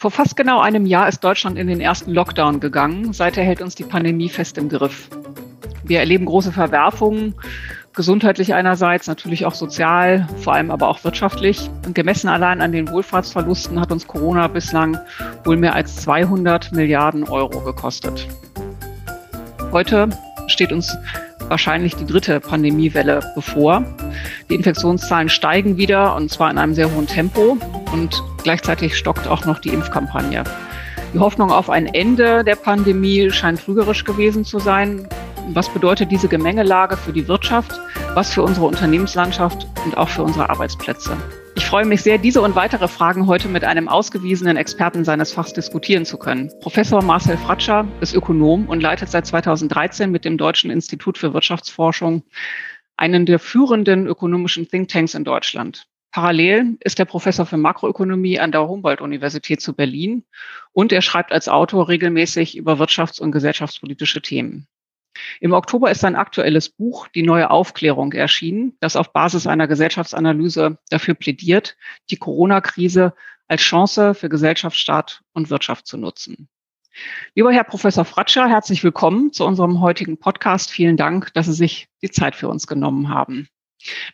Vor fast genau einem Jahr ist Deutschland in den ersten Lockdown gegangen. Seither hält uns die Pandemie fest im Griff. Wir erleben große Verwerfungen, gesundheitlich einerseits, natürlich auch sozial, vor allem aber auch wirtschaftlich. Und gemessen allein an den Wohlfahrtsverlusten hat uns Corona bislang wohl mehr als 200 Milliarden Euro gekostet. Heute steht uns wahrscheinlich die dritte Pandemiewelle bevor. Die Infektionszahlen steigen wieder und zwar in einem sehr hohen Tempo und gleichzeitig stockt auch noch die Impfkampagne. Die Hoffnung auf ein Ende der Pandemie scheint trügerisch gewesen zu sein. Was bedeutet diese Gemengelage für die Wirtschaft, was für unsere Unternehmenslandschaft und auch für unsere Arbeitsplätze? Ich freue mich sehr, diese und weitere Fragen heute mit einem ausgewiesenen Experten seines Fachs diskutieren zu können. Professor Marcel Fratscher ist Ökonom und leitet seit 2013 mit dem Deutschen Institut für Wirtschaftsforschung einen der führenden ökonomischen Thinktanks in Deutschland. Parallel ist er Professor für Makroökonomie an der Humboldt-Universität zu Berlin und er schreibt als Autor regelmäßig über wirtschafts- und gesellschaftspolitische Themen. Im Oktober ist sein aktuelles Buch Die neue Aufklärung erschienen, das auf Basis einer Gesellschaftsanalyse dafür plädiert, die Corona-Krise als Chance für Gesellschaft, Staat und Wirtschaft zu nutzen. Lieber Herr Professor Fratscher, herzlich willkommen zu unserem heutigen Podcast. Vielen Dank, dass Sie sich die Zeit für uns genommen haben.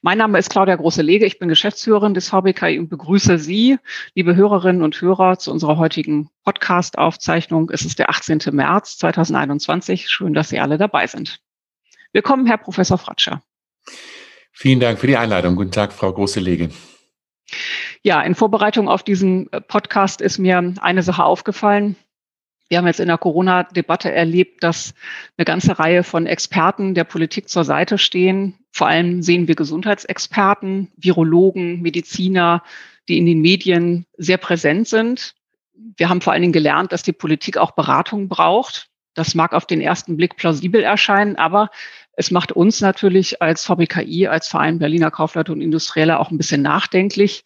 Mein Name ist Claudia Große-Lege. Ich bin Geschäftsführerin des VBKI und begrüße Sie, liebe Hörerinnen und Hörer, zu unserer heutigen Podcast-Aufzeichnung. Es ist der 18. März 2021. Schön, dass Sie alle dabei sind. Willkommen, Herr Professor Fratscher. Vielen Dank für die Einladung. Guten Tag, Frau Große-Lege. Ja, in Vorbereitung auf diesen Podcast ist mir eine Sache aufgefallen. Wir haben jetzt in der Corona-Debatte erlebt, dass eine ganze Reihe von Experten der Politik zur Seite stehen. Vor allem sehen wir Gesundheitsexperten, Virologen, Mediziner, die in den Medien sehr präsent sind. Wir haben vor allen Dingen gelernt, dass die Politik auch Beratung braucht. Das mag auf den ersten Blick plausibel erscheinen, aber es macht uns natürlich als VBKI, als Verein Berliner Kaufleute und Industrielle auch ein bisschen nachdenklich.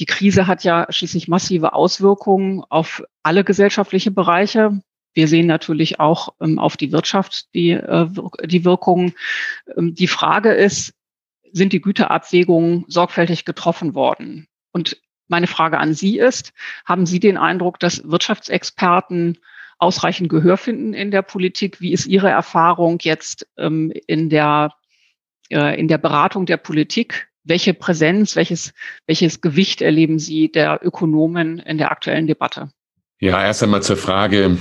Die Krise hat ja schließlich massive Auswirkungen auf alle gesellschaftliche Bereiche. Wir sehen natürlich auch ähm, auf die Wirtschaft die, äh, die Wirkungen. Ähm, die Frage ist, sind die Güterabwägungen sorgfältig getroffen worden? Und meine Frage an Sie ist, haben Sie den Eindruck, dass Wirtschaftsexperten ausreichend Gehör finden in der Politik? Wie ist Ihre Erfahrung jetzt ähm, in, der, äh, in der Beratung der Politik? Welche Präsenz, welches, welches Gewicht erleben Sie der Ökonomen in der aktuellen Debatte? Ja, erst einmal zur Frage,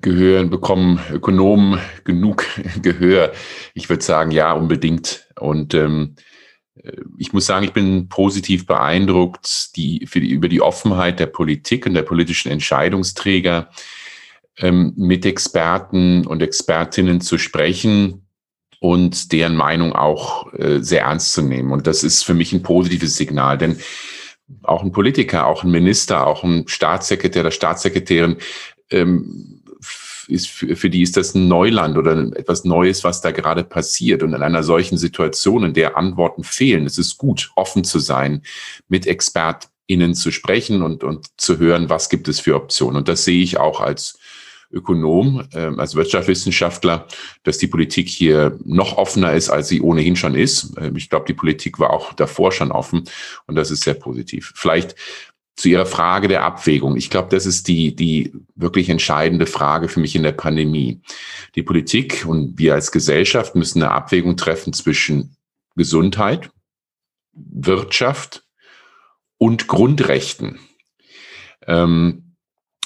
gehören, bekommen Ökonomen genug Gehör? Ich würde sagen, ja, unbedingt. Und ähm, ich muss sagen, ich bin positiv beeindruckt die, die, über die Offenheit der Politik und der politischen Entscheidungsträger, ähm, mit Experten und Expertinnen zu sprechen und deren Meinung auch äh, sehr ernst zu nehmen. Und das ist für mich ein positives Signal, denn auch ein Politiker, auch ein Minister, auch ein Staatssekretär oder Staatssekretärin, ähm, ist für, die ist das ein Neuland oder etwas Neues, was da gerade passiert. Und in einer solchen Situation, in der Antworten fehlen, es ist gut, offen zu sein, mit ExpertInnen zu sprechen und, und zu hören, was gibt es für Optionen. Und das sehe ich auch als Ökonom, äh, als Wirtschaftswissenschaftler, dass die Politik hier noch offener ist, als sie ohnehin schon ist. Äh, ich glaube, die Politik war auch davor schon offen und das ist sehr positiv. Vielleicht zu Ihrer Frage der Abwägung. Ich glaube, das ist die, die wirklich entscheidende Frage für mich in der Pandemie. Die Politik und wir als Gesellschaft müssen eine Abwägung treffen zwischen Gesundheit, Wirtschaft und Grundrechten. Ähm,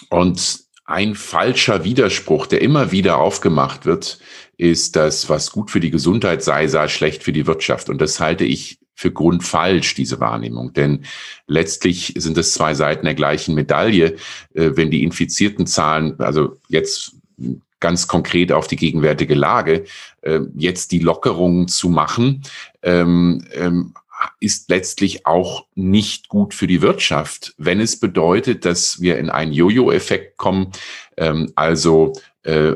und ein falscher Widerspruch, der immer wieder aufgemacht wird, ist, dass was gut für die Gesundheit sei, sei schlecht für die Wirtschaft. Und das halte ich für grundfalsch, diese Wahrnehmung. Denn letztlich sind es zwei Seiten der gleichen Medaille. Äh, wenn die infizierten Zahlen, also jetzt ganz konkret auf die gegenwärtige Lage, äh, jetzt die Lockerungen zu machen, ähm, ähm, ist letztlich auch nicht gut für die Wirtschaft, wenn es bedeutet, dass wir in einen Jojo-Effekt kommen, ähm, also äh,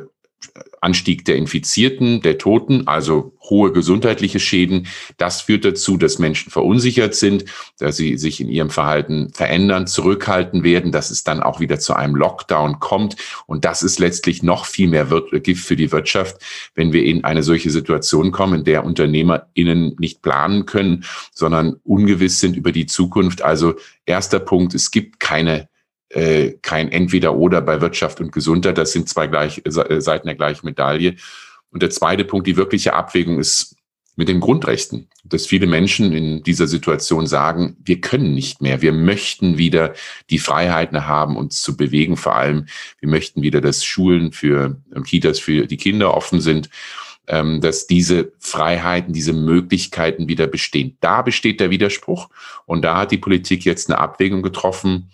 Anstieg der Infizierten, der Toten, also hohe gesundheitliche Schäden. Das führt dazu, dass Menschen verunsichert sind, dass sie sich in ihrem Verhalten verändern, zurückhalten werden, dass es dann auch wieder zu einem Lockdown kommt. Und das ist letztlich noch viel mehr Gift für die Wirtschaft, wenn wir in eine solche Situation kommen, in der UnternehmerInnen nicht planen können, sondern ungewiss sind über die Zukunft. Also erster Punkt, es gibt keine äh, kein Entweder-Oder bei Wirtschaft und Gesundheit. Das sind zwei gleich, äh, Seiten der gleichen Medaille. Und der zweite Punkt, die wirkliche Abwägung ist mit den Grundrechten, dass viele Menschen in dieser Situation sagen, wir können nicht mehr, wir möchten wieder die Freiheiten haben, uns zu bewegen, vor allem wir möchten wieder, dass Schulen für Kitas für die Kinder offen sind, ähm, dass diese Freiheiten, diese Möglichkeiten wieder bestehen. Da besteht der Widerspruch und da hat die Politik jetzt eine Abwägung getroffen,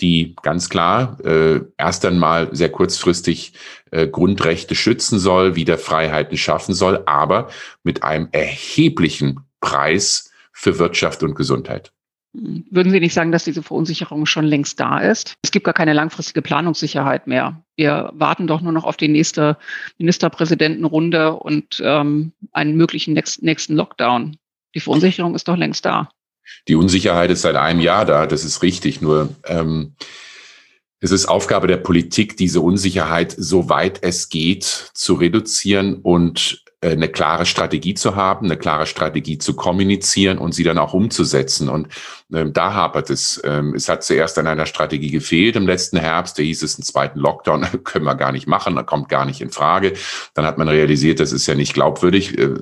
die ganz klar äh, erst einmal sehr kurzfristig äh, Grundrechte schützen soll, wieder Freiheiten schaffen soll, aber mit einem erheblichen Preis für Wirtschaft und Gesundheit. Würden Sie nicht sagen, dass diese Verunsicherung schon längst da ist? Es gibt gar keine langfristige Planungssicherheit mehr. Wir warten doch nur noch auf die nächste Ministerpräsidentenrunde und ähm, einen möglichen nächsten Lockdown. Die Verunsicherung ist doch längst da. Die Unsicherheit ist seit einem Jahr da, das ist richtig. Nur ähm, es ist Aufgabe der Politik, diese Unsicherheit, soweit es geht, zu reduzieren und eine klare Strategie zu haben, eine klare Strategie zu kommunizieren und sie dann auch umzusetzen. Und ähm, da hapert es. Ähm, es hat zuerst an einer Strategie gefehlt im letzten Herbst. Da hieß es, einen zweiten Lockdown können wir gar nicht machen, kommt gar nicht in Frage. Dann hat man realisiert, das ist ja nicht glaubwürdig. Äh,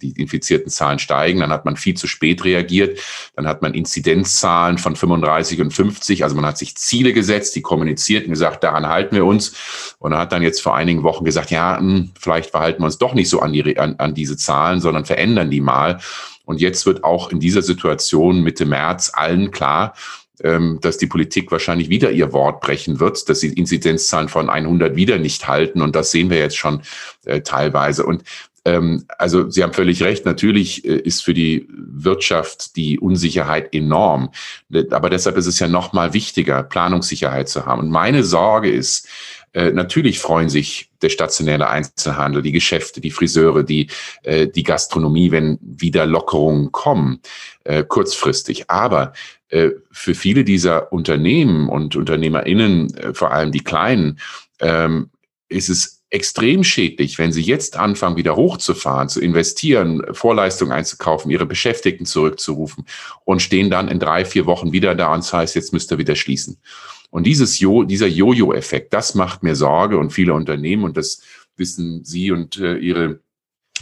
die infizierten Zahlen steigen. Dann hat man viel zu spät reagiert. Dann hat man Inzidenzzahlen von 35 und 50. Also man hat sich Ziele gesetzt, die kommuniziert und gesagt, daran halten wir uns. Und hat dann jetzt vor einigen Wochen gesagt, ja, hm, vielleicht verhalten wir uns doch nicht so an, die, an, an diese Zahlen, sondern verändern die mal. Und jetzt wird auch in dieser Situation Mitte März allen klar, ähm, dass die Politik wahrscheinlich wieder ihr Wort brechen wird, dass sie Inzidenzzahlen von 100 wieder nicht halten. Und das sehen wir jetzt schon äh, teilweise. Und ähm, also Sie haben völlig recht, natürlich äh, ist für die Wirtschaft die Unsicherheit enorm. Aber deshalb ist es ja noch mal wichtiger, Planungssicherheit zu haben. Und meine Sorge ist, äh, natürlich freuen sich der stationäre Einzelhandel, die Geschäfte, die Friseure, die, äh, die Gastronomie, wenn wieder Lockerungen kommen, äh, kurzfristig. Aber äh, für viele dieser Unternehmen und UnternehmerInnen, äh, vor allem die kleinen, ähm, ist es extrem schädlich, wenn sie jetzt anfangen, wieder hochzufahren, zu investieren, Vorleistungen einzukaufen, ihre Beschäftigten zurückzurufen und stehen dann in drei, vier Wochen wieder da und das heißt, jetzt müsst ihr wieder schließen. Und dieses jo, dieser Jojo-Effekt, das macht mir Sorge und viele Unternehmen und das wissen Sie und äh, Ihre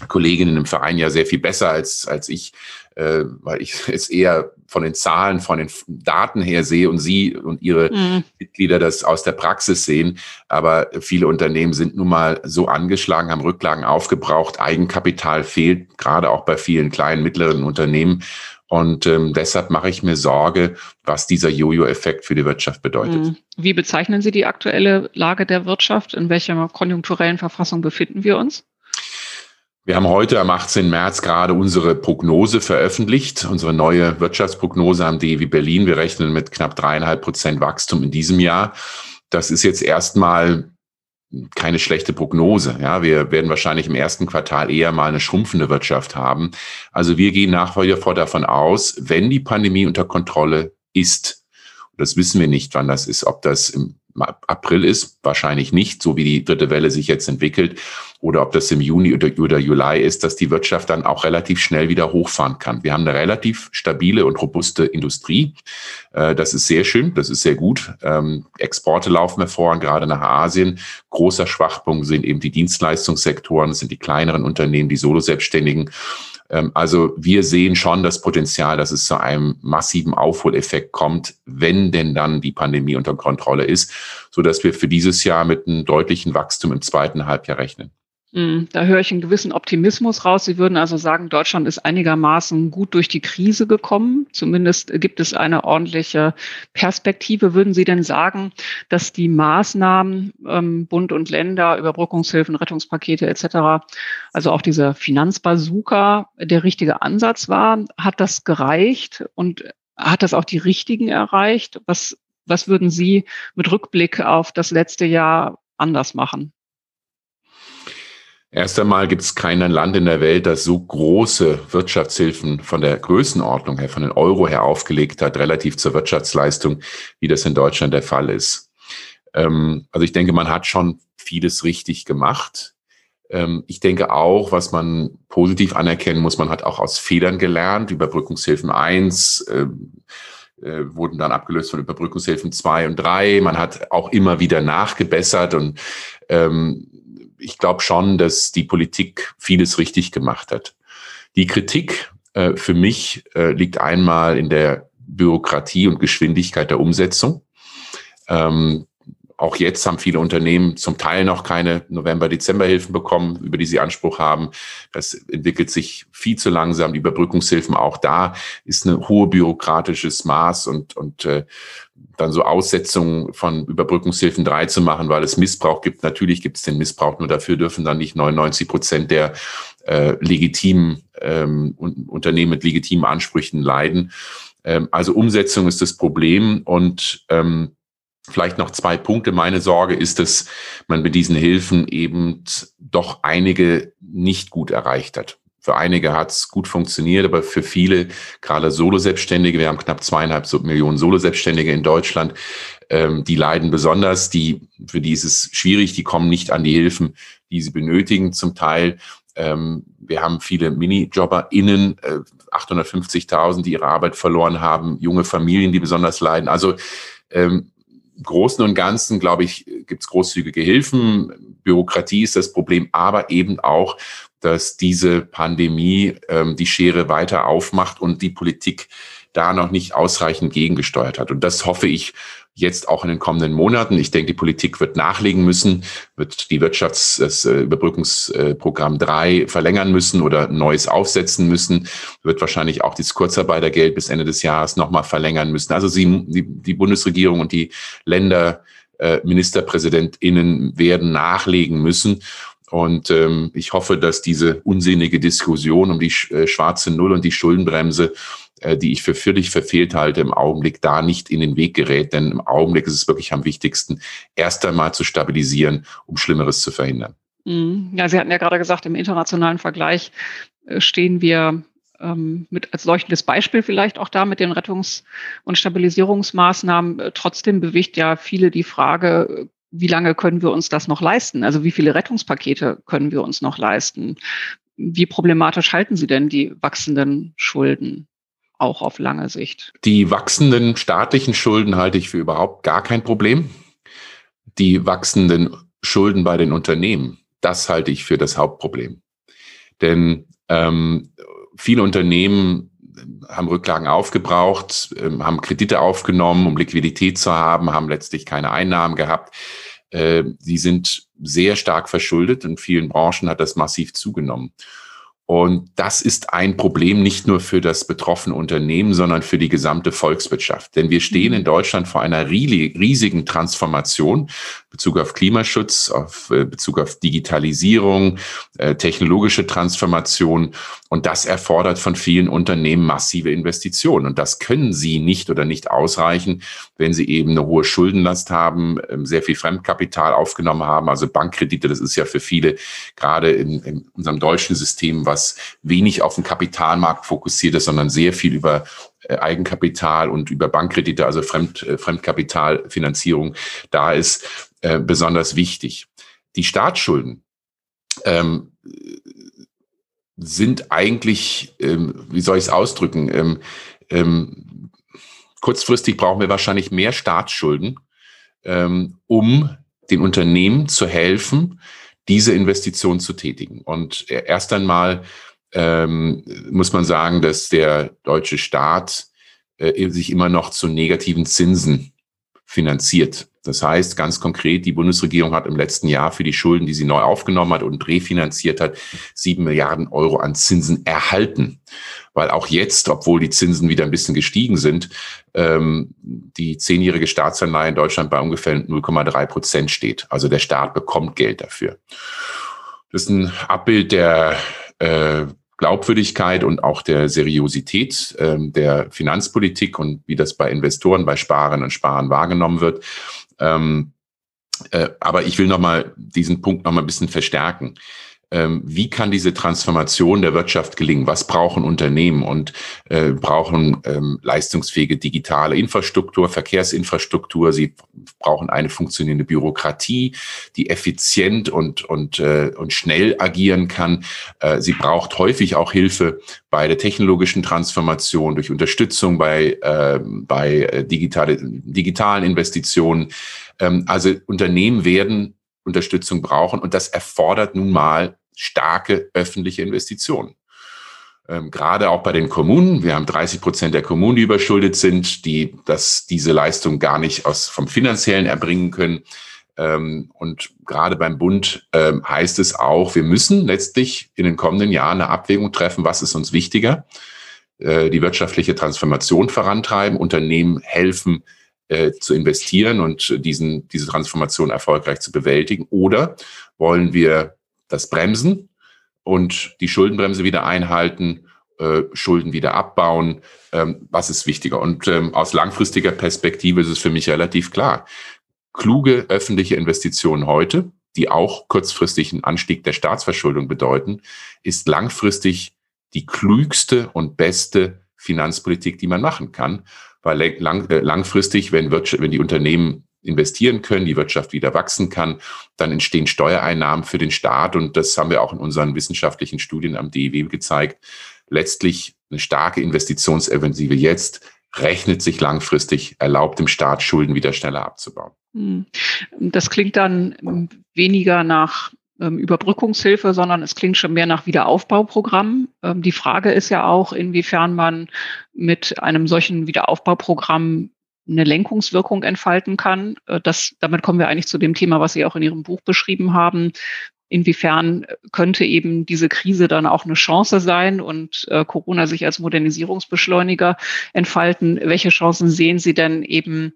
Kolleginnen im Verein ja sehr viel besser als, als ich, äh, weil ich es eher von den Zahlen, von den Daten her sehe und Sie und Ihre mhm. Mitglieder das aus der Praxis sehen. Aber viele Unternehmen sind nun mal so angeschlagen, haben Rücklagen aufgebraucht, Eigenkapital fehlt, gerade auch bei vielen kleinen, mittleren Unternehmen. Und ähm, deshalb mache ich mir Sorge, was dieser Jojo-Effekt für die Wirtschaft bedeutet. Mhm. Wie bezeichnen Sie die aktuelle Lage der Wirtschaft? In welcher konjunkturellen Verfassung befinden wir uns? Wir haben heute am 18. März gerade unsere Prognose veröffentlicht, unsere neue Wirtschaftsprognose am DEW Berlin. Wir rechnen mit knapp dreieinhalb Prozent Wachstum in diesem Jahr. Das ist jetzt erstmal keine schlechte Prognose. Ja, wir werden wahrscheinlich im ersten Quartal eher mal eine schrumpfende Wirtschaft haben. Also wir gehen nach wie vor davon aus, wenn die Pandemie unter Kontrolle ist, das wissen wir nicht, wann das ist, ob das im April ist, wahrscheinlich nicht, so wie die dritte Welle sich jetzt entwickelt, oder ob das im Juni oder, oder Juli ist, dass die Wirtschaft dann auch relativ schnell wieder hochfahren kann. Wir haben eine relativ stabile und robuste Industrie. Äh, das ist sehr schön, das ist sehr gut. Ähm, Exporte laufen hervor, gerade nach Asien. Großer Schwachpunkt sind eben die Dienstleistungssektoren, sind die kleineren Unternehmen, die Solo-Selbstständigen. Ähm, also wir sehen schon das Potenzial, dass es zu einem massiven Aufholeffekt kommt, wenn denn dann die Pandemie unter Kontrolle ist, so dass wir für dieses Jahr mit einem deutlichen Wachstum im zweiten Halbjahr rechnen. Hm, da höre ich einen gewissen Optimismus raus. Sie würden also sagen, Deutschland ist einigermaßen gut durch die Krise gekommen. Zumindest gibt es eine ordentliche Perspektive. Würden Sie denn sagen, dass die Maßnahmen ähm, Bund und Länder, Überbrückungshilfen, Rettungspakete etc., also auch dieser Finanzbazooka der richtige Ansatz war? Hat das gereicht und hat das auch die richtigen erreicht? Was, was würden Sie mit Rückblick auf das letzte Jahr anders machen? Erst einmal gibt es kein Land in der Welt, das so große Wirtschaftshilfen von der Größenordnung her, von den Euro her aufgelegt hat, relativ zur Wirtschaftsleistung, wie das in Deutschland der Fall ist. Ähm, also ich denke, man hat schon vieles richtig gemacht. Ähm, ich denke auch, was man positiv anerkennen muss, man hat auch aus Fehlern gelernt, Überbrückungshilfen 1, äh, wurden dann abgelöst von Überbrückungshilfen zwei und drei. Man hat auch immer wieder nachgebessert und ähm, ich glaube schon, dass die Politik vieles richtig gemacht hat. Die Kritik äh, für mich äh, liegt einmal in der Bürokratie und Geschwindigkeit der Umsetzung. Ähm, auch jetzt haben viele Unternehmen zum Teil noch keine November-Dezember-Hilfen bekommen, über die sie Anspruch haben. Das entwickelt sich viel zu langsam. Die Überbrückungshilfen auch da ist ein hohe bürokratisches Maß und, und äh, dann so Aussetzungen von Überbrückungshilfen drei zu machen, weil es Missbrauch gibt. Natürlich gibt es den Missbrauch, nur dafür dürfen dann nicht 99 Prozent der äh, legitimen ähm, Unternehmen mit legitimen Ansprüchen leiden. Ähm, also Umsetzung ist das Problem und ähm, Vielleicht noch zwei Punkte. Meine Sorge ist, dass man mit diesen Hilfen eben doch einige nicht gut erreicht hat. Für einige hat es gut funktioniert, aber für viele, gerade Solo-Selbstständige, wir haben knapp zweieinhalb Millionen Solo-Selbstständige in Deutschland, ähm, die leiden besonders, die, für die ist es schwierig, die kommen nicht an die Hilfen, die sie benötigen zum Teil. Ähm, wir haben viele MiniJobberInnen, äh, 850.000, die ihre Arbeit verloren haben, junge Familien, die besonders leiden. Also ähm, Großen und Ganzen, glaube ich, gibt es großzügige Hilfen. Bürokratie ist das Problem, aber eben auch, dass diese Pandemie ähm, die Schere weiter aufmacht und die Politik da noch nicht ausreichend gegengesteuert hat. Und das hoffe ich jetzt auch in den kommenden Monaten. Ich denke, die Politik wird nachlegen müssen, wird die Wirtschafts-, das äh, Überbrückungsprogramm 3 verlängern müssen oder Neues aufsetzen müssen, wird wahrscheinlich auch das Kurzarbeitergeld bis Ende des Jahres nochmal verlängern müssen. Also sie, die, die Bundesregierung und die Länder, äh, MinisterpräsidentInnen werden nachlegen müssen. Und ähm, ich hoffe, dass diese unsinnige Diskussion um die äh, schwarze Null und die Schuldenbremse äh, die ich für völlig verfehlt halte, im Augenblick da nicht in den Weg gerät. Denn im Augenblick ist es wirklich am wichtigsten, erst einmal zu stabilisieren, um Schlimmeres zu verhindern. Mhm. Ja, Sie hatten ja gerade gesagt, im internationalen Vergleich äh, stehen wir ähm, mit als leuchtendes Beispiel vielleicht auch da mit den Rettungs- und Stabilisierungsmaßnahmen. Äh, trotzdem bewegt ja viele die Frage, wie lange können wir uns das noch leisten? Also wie viele Rettungspakete können wir uns noch leisten? Wie problematisch halten Sie denn die wachsenden Schulden? auch auf lange Sicht. Die wachsenden staatlichen Schulden halte ich für überhaupt gar kein Problem. Die wachsenden Schulden bei den Unternehmen, das halte ich für das Hauptproblem. Denn ähm, viele Unternehmen haben Rücklagen aufgebraucht, ähm, haben Kredite aufgenommen, um Liquidität zu haben, haben letztlich keine Einnahmen gehabt. Äh, sie sind sehr stark verschuldet. In vielen Branchen hat das massiv zugenommen. Und das ist ein Problem nicht nur für das betroffene Unternehmen, sondern für die gesamte Volkswirtschaft. Denn wir stehen in Deutschland vor einer riesigen Transformation Bezug auf Klimaschutz, auf äh, Bezug auf Digitalisierung, äh, technologische Transformation. Und das erfordert von vielen Unternehmen massive Investitionen. Und das können sie nicht oder nicht ausreichen, wenn sie eben eine hohe Schuldenlast haben, ähm, sehr viel Fremdkapital aufgenommen haben. Also Bankkredite, das ist ja für viele gerade in, in unserem deutschen System, was wenig auf den Kapitalmarkt fokussiert ist, sondern sehr viel über Eigenkapital und über Bankkredite, also Fremd, Fremdkapitalfinanzierung da ist äh, besonders wichtig. Die Staatsschulden ähm, sind eigentlich, ähm, wie soll ich es ausdrücken, ähm, ähm, kurzfristig brauchen wir wahrscheinlich mehr Staatsschulden, ähm, um den Unternehmen zu helfen, diese Investition zu tätigen. Und erst einmal ähm, muss man sagen, dass der deutsche Staat äh, sich immer noch zu negativen Zinsen finanziert. Das heißt ganz konkret, die Bundesregierung hat im letzten Jahr für die Schulden, die sie neu aufgenommen hat und refinanziert hat, sieben Milliarden Euro an Zinsen erhalten. Weil auch jetzt, obwohl die Zinsen wieder ein bisschen gestiegen sind, ähm, die zehnjährige Staatsanleihe in Deutschland bei ungefähr 0,3 Prozent steht. Also der Staat bekommt Geld dafür. Das ist ein Abbild der äh, Glaubwürdigkeit und auch der Seriosität ähm, der Finanzpolitik und wie das bei Investoren, bei Sparern und Sparern wahrgenommen wird. Ähm, äh, aber ich will noch mal diesen Punkt noch mal ein bisschen verstärken. Ähm, wie kann diese Transformation der Wirtschaft gelingen? Was brauchen Unternehmen und äh, brauchen ähm, leistungsfähige digitale Infrastruktur, Verkehrsinfrastruktur? Sie brauchen eine funktionierende Bürokratie, die effizient und, und, äh, und schnell agieren kann. Äh, sie braucht häufig auch Hilfe bei der technologischen Transformation durch Unterstützung bei, äh, bei digitale, digitalen Investitionen. Ähm, also Unternehmen werden Unterstützung brauchen. Und das erfordert nun mal starke öffentliche Investitionen. Ähm, gerade auch bei den Kommunen. Wir haben 30 Prozent der Kommunen, die überschuldet sind, die das, diese Leistung gar nicht aus, vom finanziellen erbringen können. Ähm, und gerade beim Bund ähm, heißt es auch, wir müssen letztlich in den kommenden Jahren eine Abwägung treffen, was ist uns wichtiger, äh, die wirtschaftliche Transformation vorantreiben, Unternehmen helfen, äh, zu investieren und diesen, diese Transformation erfolgreich zu bewältigen? Oder wollen wir das bremsen und die Schuldenbremse wieder einhalten, äh, Schulden wieder abbauen? Ähm, was ist wichtiger? Und ähm, aus langfristiger Perspektive ist es für mich relativ klar. Kluge öffentliche Investitionen heute, die auch kurzfristig einen Anstieg der Staatsverschuldung bedeuten, ist langfristig die klügste und beste Finanzpolitik, die man machen kann weil lang, langfristig, wenn, Wirtschaft, wenn die Unternehmen investieren können, die Wirtschaft wieder wachsen kann, dann entstehen Steuereinnahmen für den Staat und das haben wir auch in unseren wissenschaftlichen Studien am DEW gezeigt. Letztlich eine starke Investitionsoffensive jetzt rechnet sich langfristig, erlaubt dem Staat, Schulden wieder schneller abzubauen. Hm. Das klingt dann weniger nach Überbrückungshilfe, sondern es klingt schon mehr nach Wiederaufbauprogramm. Ähm, die Frage ist ja auch, inwiefern man mit einem solchen Wiederaufbauprogramm eine Lenkungswirkung entfalten kann. Äh, das, damit kommen wir eigentlich zu dem Thema, was Sie auch in Ihrem Buch beschrieben haben. Inwiefern könnte eben diese Krise dann auch eine Chance sein und äh, Corona sich als Modernisierungsbeschleuniger entfalten? Welche Chancen sehen Sie denn eben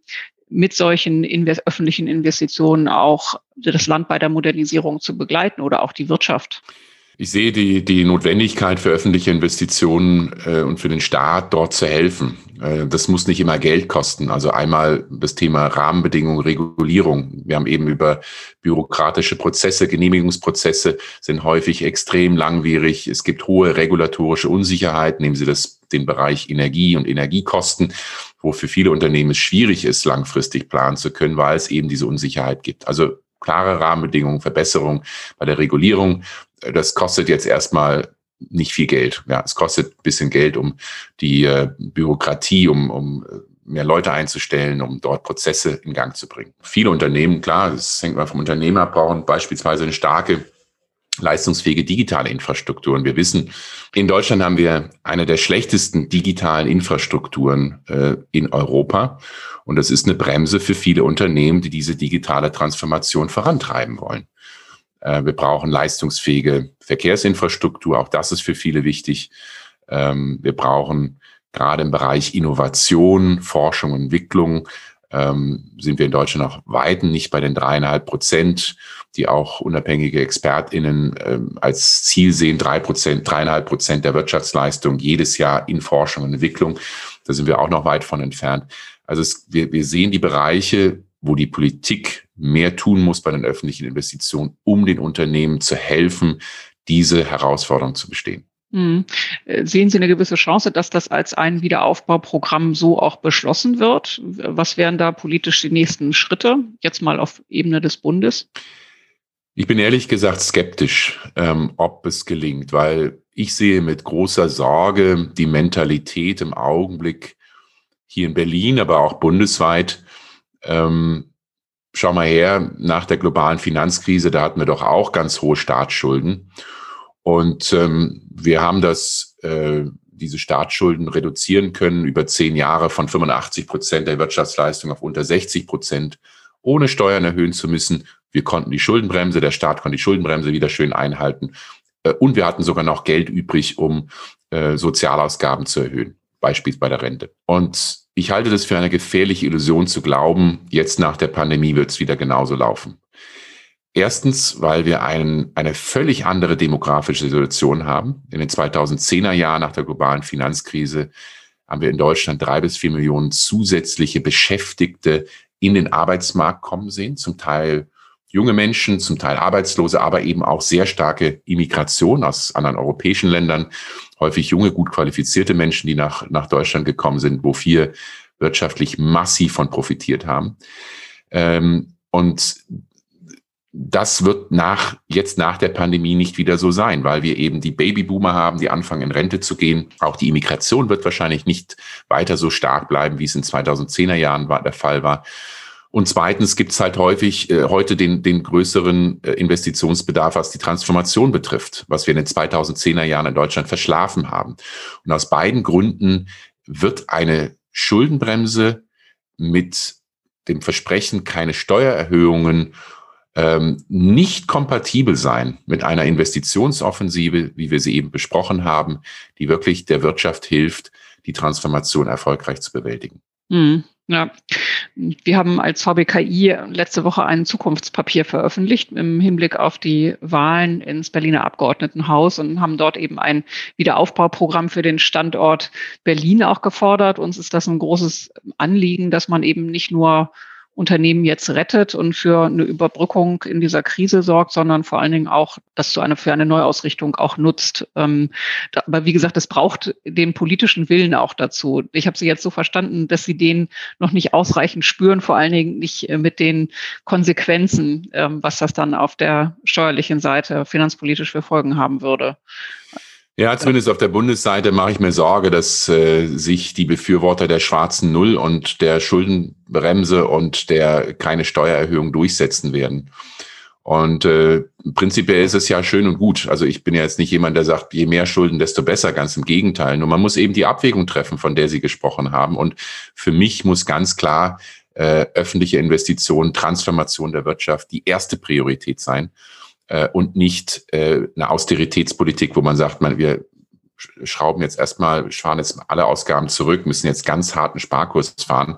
mit solchen invest öffentlichen Investitionen auch das Land bei der Modernisierung zu begleiten oder auch die Wirtschaft? Ich sehe die, die Notwendigkeit für öffentliche Investitionen äh, und für den Staat dort zu helfen. Äh, das muss nicht immer Geld kosten. Also einmal das Thema Rahmenbedingungen, Regulierung. Wir haben eben über bürokratische Prozesse, Genehmigungsprozesse sind häufig extrem langwierig. Es gibt hohe regulatorische Unsicherheit. Nehmen Sie das, den Bereich Energie und Energiekosten wo für viele Unternehmen es schwierig ist, langfristig planen zu können, weil es eben diese Unsicherheit gibt. Also klare Rahmenbedingungen, Verbesserung bei der Regulierung. Das kostet jetzt erstmal nicht viel Geld. Ja, es kostet ein bisschen Geld, um die äh, Bürokratie, um, um äh, mehr Leute einzustellen, um dort Prozesse in Gang zu bringen. Viele Unternehmen, klar, das hängt mal vom Unternehmer, brauchen beispielsweise eine starke leistungsfähige digitale Infrastrukturen. Wir wissen, in Deutschland haben wir eine der schlechtesten digitalen Infrastrukturen äh, in Europa. Und das ist eine Bremse für viele Unternehmen, die diese digitale Transformation vorantreiben wollen. Äh, wir brauchen leistungsfähige Verkehrsinfrastruktur. Auch das ist für viele wichtig. Ähm, wir brauchen gerade im Bereich Innovation, Forschung und Entwicklung ähm, sind wir in Deutschland noch weiten nicht bei den dreieinhalb Prozent, die auch unabhängige ExpertInnen ähm, als Ziel sehen, drei Prozent, dreieinhalb Prozent der Wirtschaftsleistung jedes Jahr in Forschung und Entwicklung. Da sind wir auch noch weit von entfernt. Also es, wir, wir sehen die Bereiche, wo die Politik mehr tun muss bei den öffentlichen Investitionen, um den Unternehmen zu helfen, diese Herausforderung zu bestehen. Mhm. Sehen Sie eine gewisse Chance, dass das als ein Wiederaufbauprogramm so auch beschlossen wird? Was wären da politisch die nächsten Schritte, jetzt mal auf Ebene des Bundes? Ich bin ehrlich gesagt skeptisch, ähm, ob es gelingt, weil ich sehe mit großer Sorge die Mentalität im Augenblick hier in Berlin, aber auch bundesweit. Ähm, schau mal her, nach der globalen Finanzkrise, da hatten wir doch auch ganz hohe Staatsschulden. Und ähm, wir haben das, äh, diese Staatsschulden reduzieren können über zehn Jahre von 85 Prozent der Wirtschaftsleistung auf unter 60 Prozent, ohne Steuern erhöhen zu müssen. Wir konnten die Schuldenbremse, der Staat konnte die Schuldenbremse wieder schön einhalten. Äh, und wir hatten sogar noch Geld übrig, um äh, Sozialausgaben zu erhöhen, beispielsweise bei der Rente. Und ich halte das für eine gefährliche Illusion zu glauben, jetzt nach der Pandemie wird es wieder genauso laufen. Erstens, weil wir einen, eine völlig andere demografische Situation haben. In den 2010er Jahren nach der globalen Finanzkrise haben wir in Deutschland drei bis vier Millionen zusätzliche Beschäftigte in den Arbeitsmarkt kommen sehen, zum Teil junge Menschen, zum Teil Arbeitslose, aber eben auch sehr starke Immigration aus anderen europäischen Ländern, häufig junge, gut qualifizierte Menschen, die nach, nach Deutschland gekommen sind, wo wir wirtschaftlich massiv von profitiert haben. Ähm, und das wird nach, jetzt nach der Pandemie nicht wieder so sein, weil wir eben die Babyboomer haben, die anfangen in Rente zu gehen. Auch die Immigration wird wahrscheinlich nicht weiter so stark bleiben, wie es in 2010er Jahren war, der Fall war. Und zweitens gibt es halt häufig äh, heute den, den größeren äh, Investitionsbedarf, was die Transformation betrifft, was wir in den 2010er Jahren in Deutschland verschlafen haben. Und aus beiden Gründen wird eine Schuldenbremse mit dem Versprechen, keine Steuererhöhungen ähm, nicht kompatibel sein mit einer Investitionsoffensive, wie wir sie eben besprochen haben, die wirklich der Wirtschaft hilft, die Transformation erfolgreich zu bewältigen. Mhm. Ja, wir haben als VBKI letzte Woche ein Zukunftspapier veröffentlicht im Hinblick auf die Wahlen ins Berliner Abgeordnetenhaus und haben dort eben ein Wiederaufbauprogramm für den Standort Berlin auch gefordert. Uns ist das ein großes Anliegen, dass man eben nicht nur Unternehmen jetzt rettet und für eine Überbrückung in dieser Krise sorgt, sondern vor allen Dingen auch das zu einer, für eine Neuausrichtung auch nutzt. Ähm, aber wie gesagt, es braucht den politischen Willen auch dazu. Ich habe Sie jetzt so verstanden, dass Sie den noch nicht ausreichend spüren, vor allen Dingen nicht äh, mit den Konsequenzen, ähm, was das dann auf der steuerlichen Seite finanzpolitisch für Folgen haben würde. Ja, zumindest auf der Bundesseite mache ich mir Sorge, dass äh, sich die Befürworter der schwarzen Null und der Schuldenbremse und der keine Steuererhöhung durchsetzen werden. Und äh, prinzipiell ist es ja schön und gut. Also ich bin ja jetzt nicht jemand, der sagt, je mehr Schulden, desto besser. Ganz im Gegenteil. Nur man muss eben die Abwägung treffen, von der Sie gesprochen haben. Und für mich muss ganz klar äh, öffentliche Investitionen, Transformation der Wirtschaft die erste Priorität sein und nicht äh, eine Austeritätspolitik, wo man sagt, man, wir schrauben jetzt erstmal, fahren jetzt alle Ausgaben zurück, müssen jetzt ganz harten Sparkurs fahren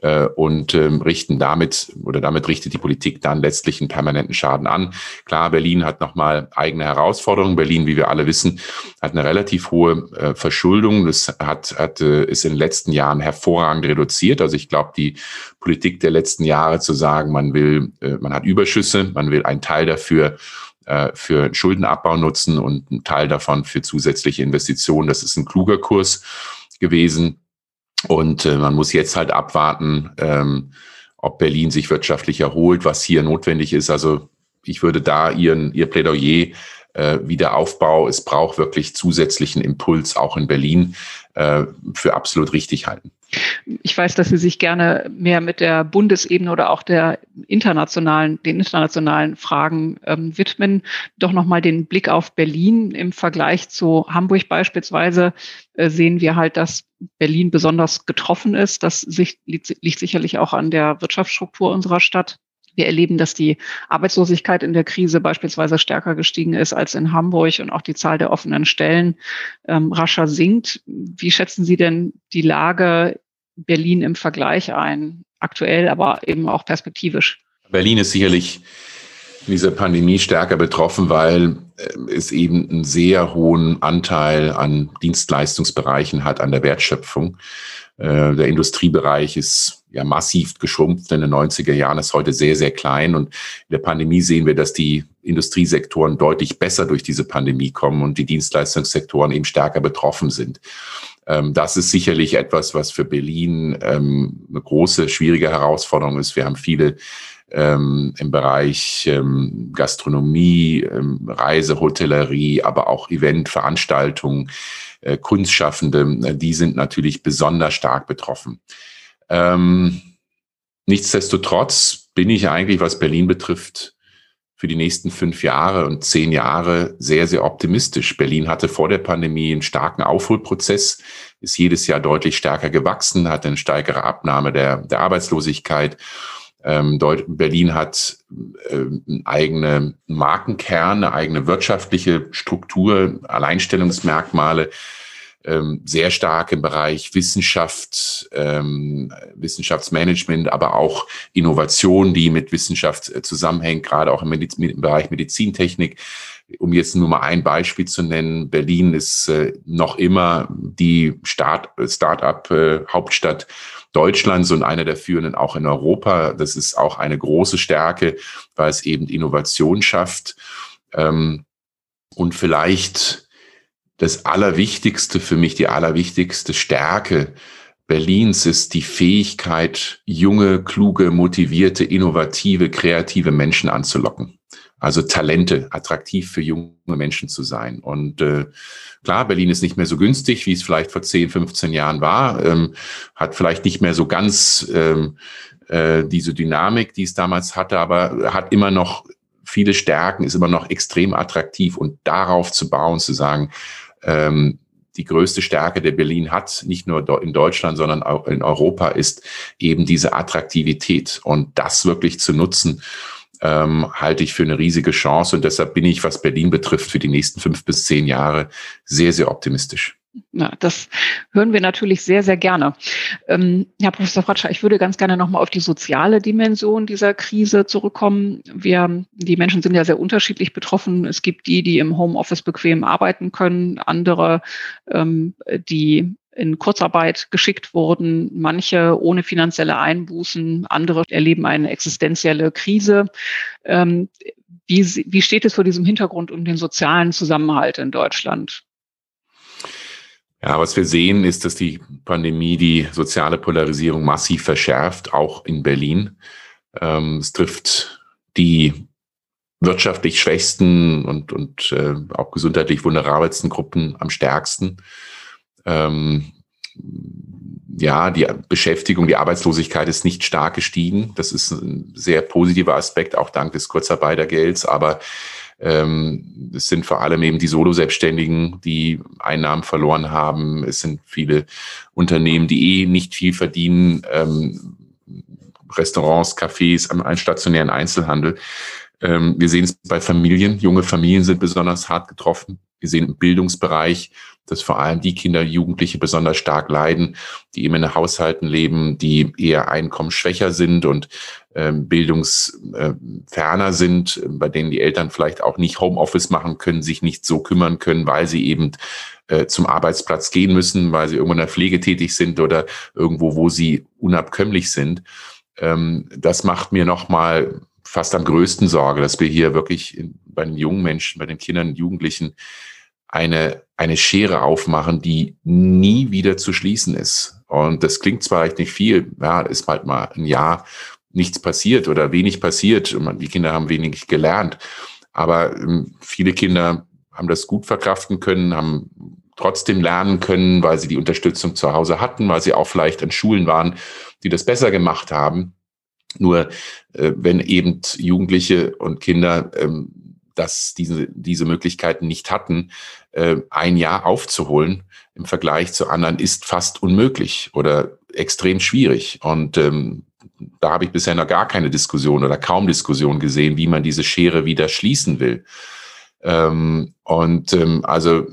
äh, und ähm, richten damit oder damit richtet die Politik dann letztlich einen permanenten Schaden an. Klar, Berlin hat nochmal eigene Herausforderungen. Berlin, wie wir alle wissen, hat eine relativ hohe äh, Verschuldung. Das hat, hat äh, ist in den letzten Jahren hervorragend reduziert. Also ich glaube, die Politik der letzten Jahre zu sagen, man will, äh, man hat Überschüsse, man will einen Teil dafür für Schuldenabbau nutzen und einen Teil davon für zusätzliche Investitionen. Das ist ein kluger Kurs gewesen. Und äh, man muss jetzt halt abwarten, ähm, ob Berlin sich wirtschaftlich erholt, was hier notwendig ist. Also ich würde da ihren, ihr Plädoyer äh, Wiederaufbau, es braucht wirklich zusätzlichen Impuls auch in Berlin äh, für absolut richtig halten. Ich weiß, dass Sie sich gerne mehr mit der Bundesebene oder auch der internationalen, den internationalen Fragen ähm, widmen. Doch nochmal den Blick auf Berlin im Vergleich zu Hamburg beispielsweise äh, sehen wir halt, dass Berlin besonders getroffen ist. Das liegt sicherlich auch an der Wirtschaftsstruktur unserer Stadt. Wir erleben, dass die Arbeitslosigkeit in der Krise beispielsweise stärker gestiegen ist als in Hamburg und auch die Zahl der offenen Stellen ähm, rascher sinkt. Wie schätzen Sie denn die Lage Berlin im Vergleich ein, aktuell, aber eben auch perspektivisch? Berlin ist sicherlich in dieser Pandemie stärker betroffen, weil es eben einen sehr hohen Anteil an Dienstleistungsbereichen hat, an der Wertschöpfung. Äh, der Industriebereich ist ja massiv geschrumpft in den 90er Jahren, ist heute sehr, sehr klein. Und in der Pandemie sehen wir, dass die Industriesektoren deutlich besser durch diese Pandemie kommen und die Dienstleistungssektoren eben stärker betroffen sind. Ähm, das ist sicherlich etwas, was für Berlin ähm, eine große, schwierige Herausforderung ist. Wir haben viele ähm, im Bereich Gastronomie, Reise, Hotellerie, aber auch Eventveranstaltungen, äh, Kunstschaffende, die sind natürlich besonders stark betroffen. nichtsdestotrotz bin ich eigentlich, was Berlin betrifft, für die nächsten fünf Jahre und zehn Jahre sehr, sehr optimistisch. Berlin hatte vor der Pandemie einen starken Aufholprozess, ist jedes Jahr deutlich stärker gewachsen, hatte eine steigere Abnahme der, der Arbeitslosigkeit. Ähm, Berlin hat äh, einen eigenen Markenkern, eine eigene wirtschaftliche Struktur, Alleinstellungsmerkmale ähm, sehr stark im Bereich Wissenschaft, ähm, Wissenschaftsmanagement, aber auch Innovation, die mit Wissenschaft äh, zusammenhängt, gerade auch im, Mediz im Bereich Medizintechnik. Um jetzt nur mal ein Beispiel zu nennen, Berlin ist äh, noch immer die Start, Start-up-Hauptstadt Deutschlands und eine der führenden auch in Europa. Das ist auch eine große Stärke, weil es eben Innovation schafft. Ähm, und vielleicht das Allerwichtigste für mich, die allerwichtigste Stärke Berlins ist die Fähigkeit, junge, kluge, motivierte, innovative, kreative Menschen anzulocken. Also Talente, attraktiv für junge Menschen zu sein. Und äh, klar, Berlin ist nicht mehr so günstig, wie es vielleicht vor 10, 15 Jahren war, ähm, hat vielleicht nicht mehr so ganz ähm, äh, diese Dynamik, die es damals hatte, aber hat immer noch viele Stärken, ist immer noch extrem attraktiv. Und darauf zu bauen, zu sagen, ähm, die größte Stärke, der Berlin hat, nicht nur in Deutschland, sondern auch in Europa, ist eben diese Attraktivität und das wirklich zu nutzen ähm, halte ich für eine riesige Chance. Und deshalb bin ich, was Berlin betrifft, für die nächsten fünf bis zehn Jahre sehr, sehr optimistisch. Na, das hören wir natürlich sehr, sehr gerne. Ähm, Herr Professor Fratscher, ich würde ganz gerne nochmal auf die soziale Dimension dieser Krise zurückkommen. Wir, die Menschen sind ja sehr unterschiedlich betroffen. Es gibt die, die im Homeoffice bequem arbeiten können, andere, ähm, die in Kurzarbeit geschickt wurden, manche ohne finanzielle Einbußen, andere erleben eine existenzielle Krise. Ähm, wie, wie steht es vor diesem Hintergrund um den sozialen Zusammenhalt in Deutschland? Ja, was wir sehen, ist, dass die Pandemie die soziale Polarisierung massiv verschärft, auch in Berlin. Ähm, es trifft die wirtschaftlich schwächsten und, und äh, auch gesundheitlich vulnerabelsten Gruppen am stärksten. Ähm, ja, die Beschäftigung, die Arbeitslosigkeit ist nicht stark gestiegen. Das ist ein sehr positiver Aspekt, auch dank des Kurzarbeitergelds. Aber ähm, es sind vor allem eben die Solo-Selbstständigen, die Einnahmen verloren haben. Es sind viele Unternehmen, die eh nicht viel verdienen. Ähm, Restaurants, Cafés, einen stationären Einzelhandel. Ähm, wir sehen es bei Familien. Junge Familien sind besonders hart getroffen. Wir sehen im Bildungsbereich, dass vor allem die Kinder, Jugendliche besonders stark leiden, die eben in Haushalten leben, die eher einkommensschwächer sind und ähm, bildungsferner äh, sind, bei denen die Eltern vielleicht auch nicht Homeoffice machen können, sich nicht so kümmern können, weil sie eben äh, zum Arbeitsplatz gehen müssen, weil sie irgendwo in der Pflege tätig sind oder irgendwo, wo sie unabkömmlich sind. Ähm, das macht mir nochmal fast am größten Sorge, dass wir hier wirklich in, bei den jungen Menschen, bei den Kindern und Jugendlichen eine, eine Schere aufmachen, die nie wieder zu schließen ist. Und das klingt zwar echt nicht viel, ja, ist bald mal ein Jahr nichts passiert oder wenig passiert. Die Kinder haben wenig gelernt. Aber ähm, viele Kinder haben das gut verkraften können, haben trotzdem lernen können, weil sie die Unterstützung zu Hause hatten, weil sie auch vielleicht an Schulen waren, die das besser gemacht haben. Nur äh, wenn eben Jugendliche und Kinder ähm, dass diese, diese Möglichkeiten nicht hatten, äh, ein Jahr aufzuholen im Vergleich zu anderen ist fast unmöglich oder extrem schwierig. Und ähm, da habe ich bisher noch gar keine Diskussion oder kaum Diskussion gesehen, wie man diese Schere wieder schließen will. Ähm, und ähm, also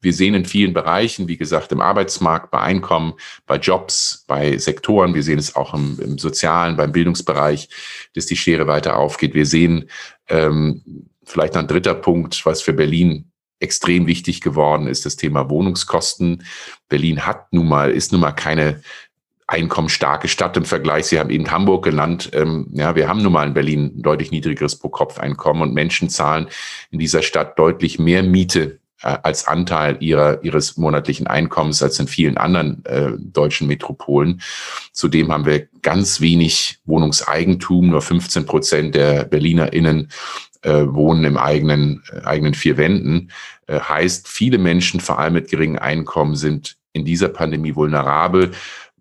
wir sehen in vielen Bereichen, wie gesagt, im Arbeitsmarkt, bei Einkommen, bei Jobs, bei Sektoren, wir sehen es auch im, im sozialen, beim Bildungsbereich, dass die Schere weiter aufgeht. Wir sehen ähm, vielleicht ein dritter Punkt, was für Berlin extrem wichtig geworden ist, das Thema Wohnungskosten. Berlin hat nun mal, ist nun mal keine einkommensstarke Stadt im Vergleich. Sie haben eben Hamburg genannt. Ähm, ja, wir haben nun mal in Berlin ein deutlich niedrigeres Pro-Kopf-Einkommen und Menschen zahlen in dieser Stadt deutlich mehr Miete äh, als Anteil ihrer, ihres monatlichen Einkommens als in vielen anderen äh, deutschen Metropolen. Zudem haben wir ganz wenig Wohnungseigentum. Nur 15 Prozent der BerlinerInnen äh, wohnen im eigenen, äh, eigenen vier Wänden. Äh, heißt, viele Menschen, vor allem mit geringem Einkommen, sind in dieser Pandemie vulnerabel.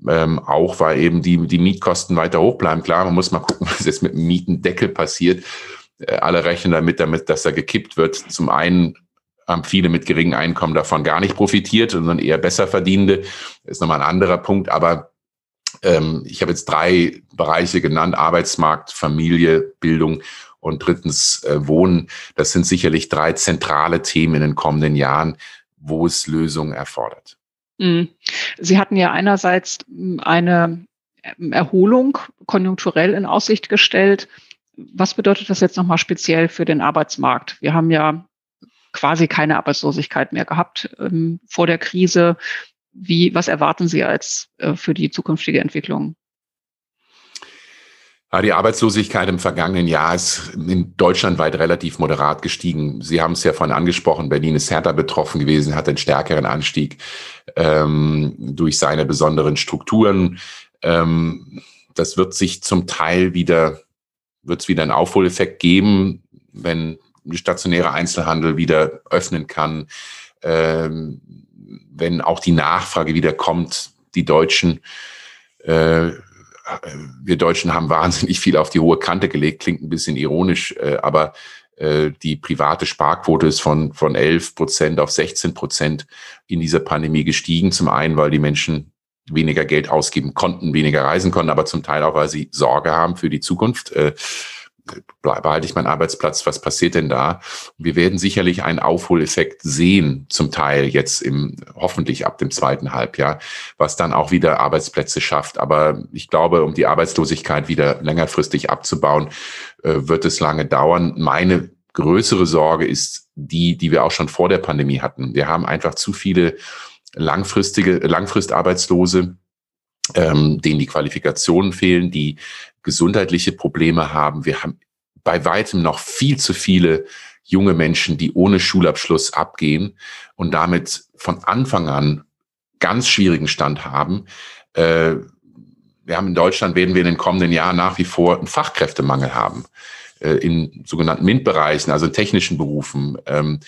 Ähm, auch weil eben die, die Mietkosten weiter hoch bleiben. Klar, man muss mal gucken, was jetzt mit dem Mietendeckel passiert. Äh, alle rechnen damit, damit, dass er gekippt wird. Zum einen haben viele mit geringem Einkommen davon gar nicht profitiert, sondern eher besser verdienende. Ist nochmal ein anderer Punkt. Aber ähm, ich habe jetzt drei Bereiche genannt, Arbeitsmarkt, Familie, Bildung und drittens äh, Wohnen. Das sind sicherlich drei zentrale Themen in den kommenden Jahren, wo es Lösungen erfordert. Mhm. Sie hatten ja einerseits hm, eine ähm, Erholung konjunkturell in Aussicht gestellt. Was bedeutet das jetzt nochmal speziell für den Arbeitsmarkt? Wir haben ja quasi keine Arbeitslosigkeit mehr gehabt ähm, vor der Krise. Wie, was erwarten Sie als äh, für die zukünftige Entwicklung? Die Arbeitslosigkeit im vergangenen Jahr ist in Deutschland weit relativ moderat gestiegen. Sie haben es ja vorhin angesprochen, Berlin ist härter betroffen gewesen, hat einen stärkeren Anstieg ähm, durch seine besonderen Strukturen. Ähm, das wird sich zum Teil wieder, wird es wieder einen Aufholeffekt geben, wenn stationäre Einzelhandel wieder öffnen kann, ähm, wenn auch die Nachfrage wieder kommt. Die Deutschen äh, wir Deutschen haben wahnsinnig viel auf die hohe Kante gelegt, klingt ein bisschen ironisch, äh, aber äh, die private Sparquote ist von, von 11 Prozent auf 16 Prozent in dieser Pandemie gestiegen. Zum einen, weil die Menschen weniger Geld ausgeben konnten, weniger reisen konnten, aber zum Teil auch, weil sie Sorge haben für die Zukunft. Behalte ich meinen Arbeitsplatz, was passiert denn da? Wir werden sicherlich einen Aufholeffekt sehen, zum Teil jetzt im, hoffentlich ab dem zweiten Halbjahr, was dann auch wieder Arbeitsplätze schafft. Aber ich glaube, um die Arbeitslosigkeit wieder längerfristig abzubauen, äh, wird es lange dauern. Meine größere Sorge ist die, die wir auch schon vor der Pandemie hatten. Wir haben einfach zu viele langfristige, Langfristarbeitslose, ähm, denen die Qualifikationen fehlen, die gesundheitliche Probleme haben. Wir haben bei weitem noch viel zu viele junge Menschen, die ohne Schulabschluss abgehen und damit von Anfang an ganz schwierigen Stand haben. Äh, wir haben in Deutschland, werden wir in den kommenden Jahren nach wie vor einen Fachkräftemangel haben. Äh, in sogenannten MINT-Bereichen, also in technischen Berufen, ähm,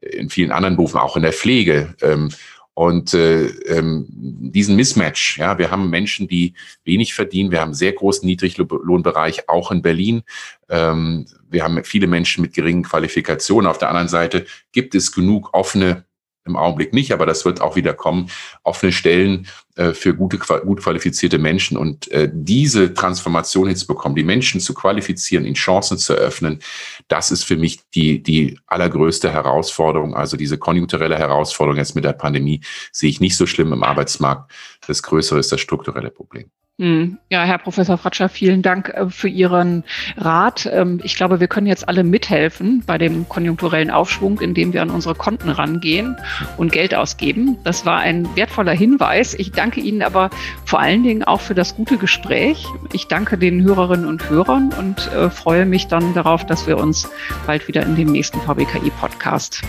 in vielen anderen Berufen, auch in der Pflege. Ähm, und äh, ähm, diesen Mismatch, ja, wir haben Menschen, die wenig verdienen, wir haben einen sehr großen Niedriglohnbereich, auch in Berlin. Ähm, wir haben viele Menschen mit geringen Qualifikationen. Auf der anderen Seite gibt es genug offene im Augenblick nicht, aber das wird auch wieder kommen, offene Stellen äh, für gute, gut qualifizierte Menschen. Und äh, diese Transformation hinzubekommen, die Menschen zu qualifizieren, ihnen Chancen zu eröffnen, das ist für mich die, die allergrößte Herausforderung. Also diese konjunkturelle Herausforderung jetzt mit der Pandemie sehe ich nicht so schlimm im Arbeitsmarkt. Das Größere ist das strukturelle Problem. Hm. Ja, Herr Professor Fratscher, vielen Dank äh, für Ihren Rat. Ähm, ich glaube, wir können jetzt alle mithelfen bei dem konjunkturellen Aufschwung, indem wir an unsere Konten rangehen und Geld ausgeben. Das war ein wertvoller Hinweis. Ich danke Ihnen aber vor allen Dingen auch für das gute Gespräch. Ich danke den Hörerinnen und Hörern und äh, freue mich dann darauf, dass wir uns bald wieder in dem nächsten VBKI-Podcast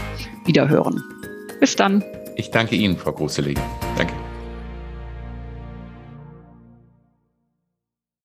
wiederhören. Bis dann. Ich danke Ihnen, Frau Großelegen. Danke.